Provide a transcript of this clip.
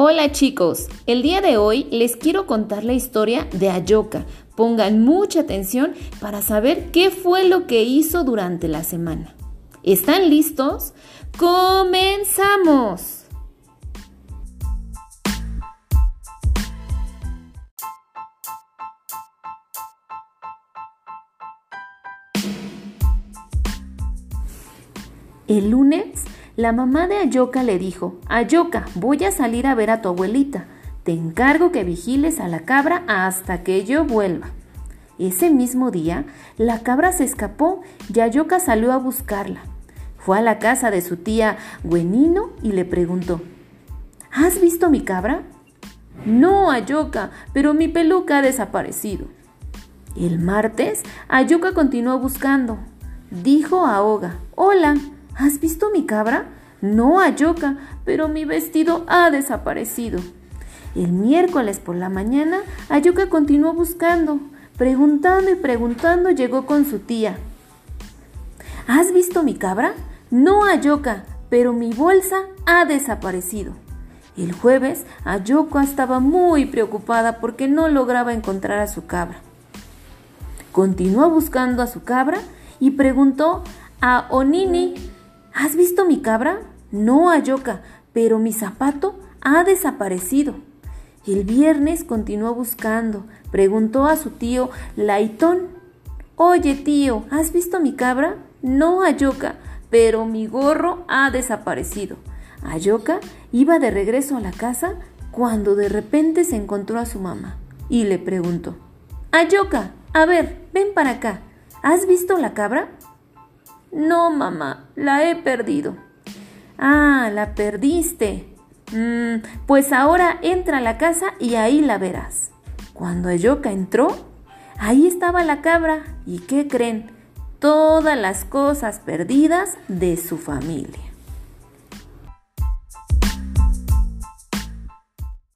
Hola chicos, el día de hoy les quiero contar la historia de Ayoka. Pongan mucha atención para saber qué fue lo que hizo durante la semana. ¿Están listos? ¡Comenzamos! El lunes, la mamá de Ayoka le dijo, Ayoka, voy a salir a ver a tu abuelita. Te encargo que vigiles a la cabra hasta que yo vuelva. Ese mismo día, la cabra se escapó y Ayoka salió a buscarla. Fue a la casa de su tía Gwenino y le preguntó, ¿Has visto mi cabra? No, Ayoka, pero mi peluca ha desaparecido. El martes, Ayoka continuó buscando. Dijo a Oga, Hola, ¿Has visto mi cabra? No, Ayoka, pero mi vestido ha desaparecido. El miércoles por la mañana, Ayoka continuó buscando. Preguntando y preguntando llegó con su tía. ¿Has visto mi cabra? No, Ayoka, pero mi bolsa ha desaparecido. El jueves, Ayoka estaba muy preocupada porque no lograba encontrar a su cabra. Continuó buscando a su cabra y preguntó a Onini ¿Has visto mi cabra? No, Ayoka, pero mi zapato ha desaparecido. El viernes continuó buscando. Preguntó a su tío Laitón. Oye, tío, ¿has visto mi cabra? No, Ayoka, pero mi gorro ha desaparecido. Ayoka iba de regreso a la casa cuando de repente se encontró a su mamá y le preguntó. Ayoka, a ver, ven para acá. ¿Has visto la cabra? No, mamá, la he perdido. Ah, la perdiste. Mm, pues ahora entra a la casa y ahí la verás. Cuando Ayoka entró, ahí estaba la cabra. ¿Y qué creen? Todas las cosas perdidas de su familia.